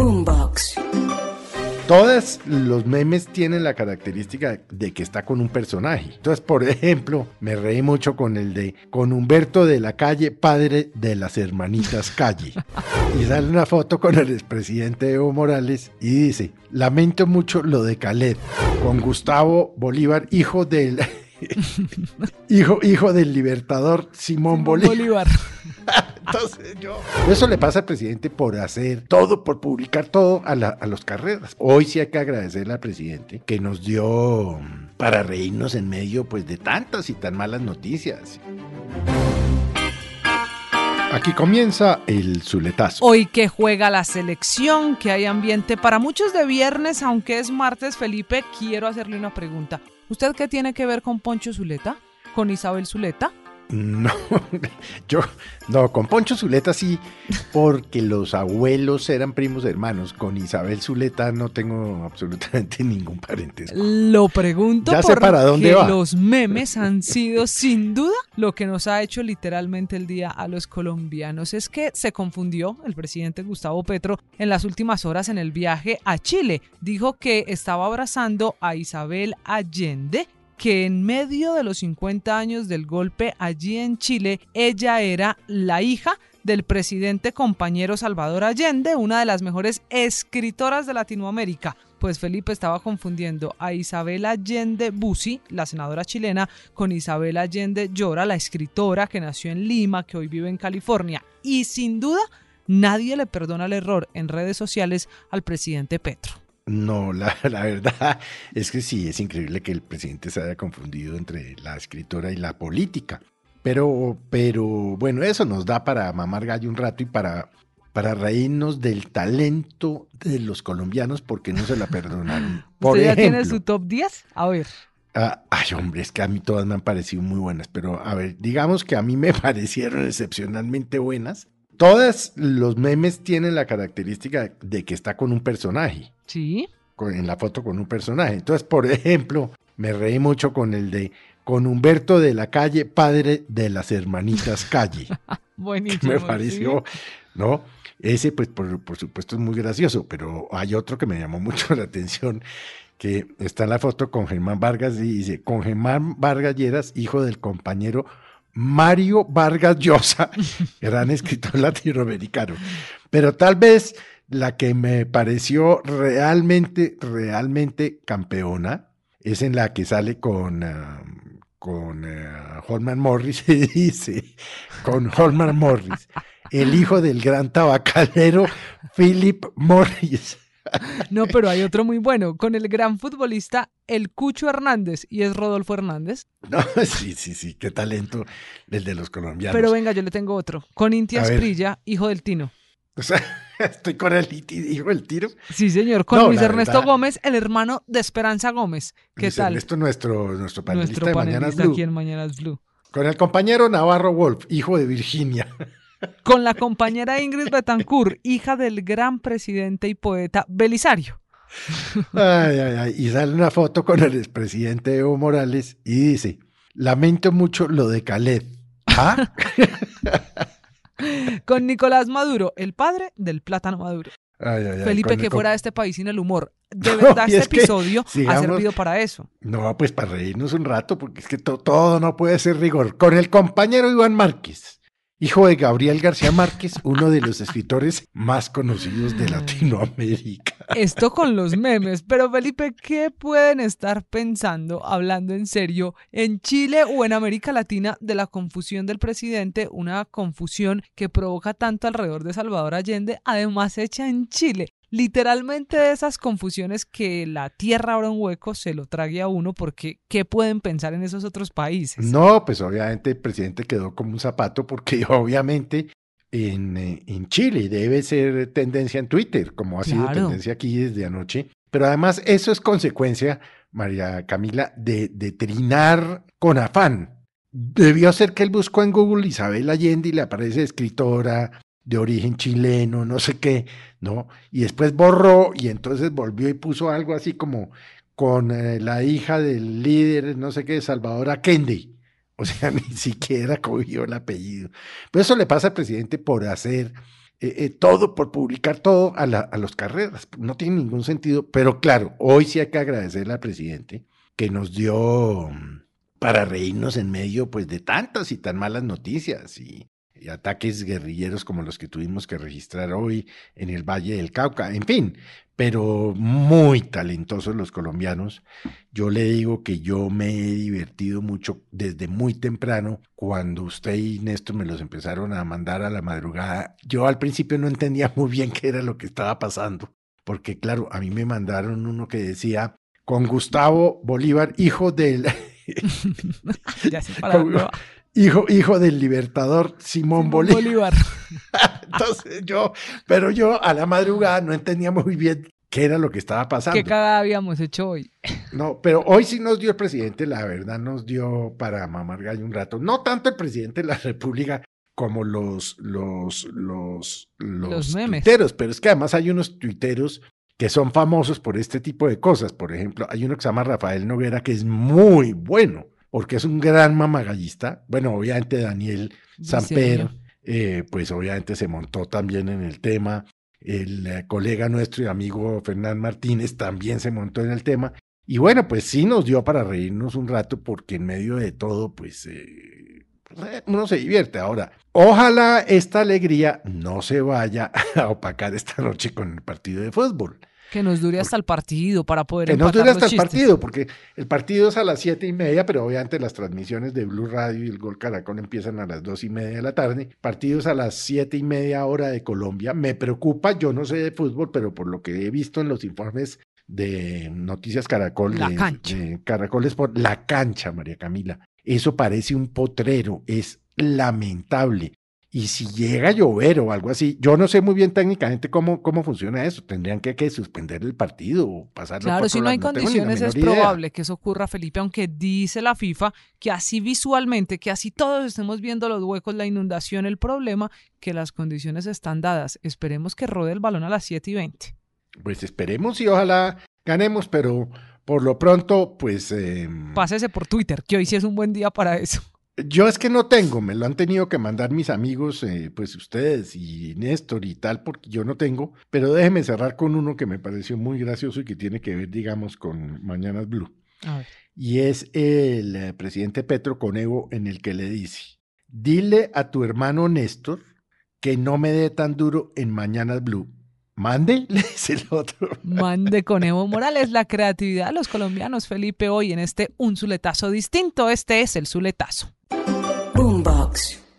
Boombox. Todos los memes tienen la característica de que está con un personaje. Entonces, por ejemplo, me reí mucho con el de con Humberto de la Calle, padre de las hermanitas Calle. Y sale una foto con el expresidente Evo Morales y dice, lamento mucho lo de Caled, con Gustavo Bolívar, hijo del... hijo, hijo del libertador Simón, Bolívar. Bolívar. Entonces yo... Eso le pasa al presidente por hacer todo, por publicar todo a, la- a los carreras. Hoy sí hay que agradecerle al presidente que nos dio mm, para reírnos en medio pues de tantas y tan malas noticias. Aquí comienza el Zuletazo. Hoy que juega la selección, que hay ambiente para muchos de viernes, aunque es martes, Felipe, quiero hacerle una pregunta. ¿Usted qué tiene que ver con Poncho Zuleta? ¿Con Isabel Zuleta? No, yo, no, con Poncho Zuleta sí, porque los abuelos eran primos hermanos. Con Isabel Zuleta no tengo absolutamente ningún parentesco. Lo pregunto Ya sé porque para dónde va. los memes han sido sin duda lo que nos ha hecho literalmente el día a los colombianos. Es que se confundió el presidente Gustavo Petro en las últimas horas en el viaje a Chile. Dijo que estaba abrazando a Isabel Allende que en medio de los 50 años del golpe allí en Chile, ella era la hija del presidente compañero Salvador Allende, una de las mejores escritoras de Latinoamérica. Pues Felipe estaba confundiendo a Isabel Allende Bussi, la senadora chilena, con Isabel Allende Llora, la escritora que nació en Lima, que hoy vive en California. Y sin duda, nadie le perdona el error en redes sociales al presidente Petro. No, la, la verdad es que sí, es increíble que el presidente se haya confundido entre la escritora y la política. Pero, pero bueno, eso nos da para mamar gallo un rato y para, para reírnos del talento de los colombianos porque no se la perdonaron. Por ¿Usted ya ejemplo, tiene su top 10? A ver. Ah, ay, hombre, es que a mí todas me han parecido muy buenas, pero a ver, digamos que a mí me parecieron excepcionalmente buenas. Todos los memes tienen la característica de que está con un personaje, Sí. con- en la foto con un personaje. Entonces, por ejemplo, me reí mucho con el de con Humberto de la Calle, padre de las hermanitas Calle. Buenísimo. me pareció, ¿no? Ese, pues, por, por supuesto, es muy gracioso, pero hay otro que me llamó mucho la atención, que está en la foto con Germán Vargas y dice, con Germán Vargas Lleras, hijo del compañero Mario Vargas Llosa, gran escritor latinoamericano. Pero tal vez la que me pareció realmente, realmente campeona es en la que sale con... ah, con eh, Holman Morris y dice, con Holman Morris, el hijo del gran tabacalero Philip Morris. No, pero hay otro muy bueno, con el gran futbolista El Cucho Hernández, y es Rodolfo Hernández. No, sí, sí, sí, qué talento el de los colombianos. Pero venga, yo le tengo otro, con Inti A ver. Asprilla, hijo del Tino. O sea, estoy con el hijo del tiro. Sí, señor, con No, Luis Ernesto verdad. Gómez, el hermano de Esperanza Gómez. ¿Qué Luis tal? Ernesto, nuestro, nuestro panelista Nuestro de Mañanas panelista Blue. aquí en Mañanas Blue. Con el compañero Navarro Wolf, hijo de Virginia. Con la compañera Ingrid Betancourt, hija del gran presidente y poeta Belisario. Ay, ay, ay. Y sale una foto con el expresidente Evo Morales y dice, lamento mucho lo de Khaled. ¿Ah? Con Nicolás Maduro, el padre del plátano maduro. Ay, ay, ay, Felipe, el que fuera de este país sin el humor. De verdad, este que, episodio ha servido para eso. No, pues para reírnos un rato, porque es que to- todo no puede ser rigor. Con el compañero Iván Márquez, hijo de Gabriel García Márquez, uno de los escritores más conocidos de Latinoamérica. Esto con los memes, pero Felipe, ¿qué pueden estar pensando, hablando en serio, en Chile o en América Latina de la confusión del presidente? Una confusión que provoca tanto alrededor de Salvador Allende, además hecha en Chile. Literalmente de esas confusiones que la tierra ahora un hueco se lo trague a uno, porque ¿qué pueden pensar en esos otros países? No, pues obviamente el presidente quedó como un zapato, porque obviamente en, eh, en Chile debe ser tendencia en Twitter, como ha sido Claro. tendencia aquí desde anoche. Pero además eso es consecuencia, María Camila, de, de trinar con afán. Debió ser que él buscó en Google Isabel Allende y le aparece escritora de origen chileno, no sé qué, ¿no? Y después borró y entonces volvió y puso algo así como con eh, la hija del líder, no sé qué, Salvador Allende. O sea, ni siquiera cogió el apellido. Pero eso le pasa al presidente por hacer eh, eh, todo por publicar todo a, la, a los carreras. No tiene ningún sentido, pero claro, hoy sí hay que agradecerle al presidente que nos dio mm, para reírnos en medio pues de tantas y tan malas noticias y, y ataques guerrilleros como los que tuvimos que registrar hoy en el Valle del Cauca, en fin, pero muy talentosos los colombianos. Yo le digo que yo me he divertido mucho desde muy temprano, cuando usted y Néstor me los empezaron a mandar a la madrugada. Yo al principio no entendía muy bien qué era lo que estaba pasando, porque claro, a mí me mandaron uno que decía, con Gustavo Bolívar, hijo del... Ya se Con- paró. Hijo, hijo del libertador Simón, Simón Bolívar. Bolívar. Entonces yo, pero yo a la madrugada no entendía muy bien qué era lo que estaba pasando. ¿Qué cada habíamos hecho hoy? No, pero hoy sí nos dio el presidente, la verdad nos dio para mamar gallo un rato. No tanto el presidente de la República como los, los, los, los, Los memes. tuiteros, pero es que además hay unos tuiteros que son famosos por este tipo de cosas. Por ejemplo, hay uno que se llama Rafael Noguera que es muy bueno, porque es un gran mamagallista. Bueno, obviamente Daniel Samper, eh, pues obviamente se montó también en el tema. El eh, colega nuestro y amigo Fernán Martínez también se montó en el tema. Y bueno, pues sí nos dio para reírnos un rato porque en medio de todo, pues eh, eh, uno se divierte. Ahora, ojalá esta alegría no se vaya a opacar esta noche con el partido de fútbol. Que nos dure hasta el partido para poder Que no empatar dure hasta el partido, porque el partido es a las siete y media, pero obviamente las transmisiones de Blue Radio y el Gol Caracol empiezan a las dos y media de la tarde. Partidos a las siete y media hora de Colombia. Me preocupa, yo no sé de fútbol, pero por lo que he visto en los informes de Noticias Caracol, La de, cancha. de Caracol Sport, la cancha, María Camila. Eso parece un potrero, es lamentable. Y si llega a llover o algo así, yo no sé muy bien técnicamente cómo, cómo funciona eso. Tendrían que, que suspender el partido o pasarlo Claro, si no hay lado. condiciones es idea. probable que eso ocurra, Felipe, aunque dice la FIFA que así visualmente, que así todos estemos viendo los huecos, la inundación, el problema, que las condiciones están dadas. Esperemos que rode el balón a las 7 y 20. Pues esperemos y ojalá ganemos, pero por lo pronto, pues eh, Pásese por Twitter, que hoy sí es un buen día para eso. Yo es que no tengo, me lo han tenido que mandar mis amigos, eh, pues ustedes y Néstor y tal, porque yo no tengo, pero déjeme cerrar con uno que me pareció muy gracioso y que tiene que ver, digamos, con Mañanas Blue. A ver. Y es el eh, presidente Petro con Evo en el que le dice, dile a tu hermano Néstor que no me dé tan duro en Mañanas Blue. Mande, le dice el otro. Mande con Evo Morales la creatividad de los colombianos, Felipe, hoy en este un zuletazo distinto. Este es el zuletazo. Boombox.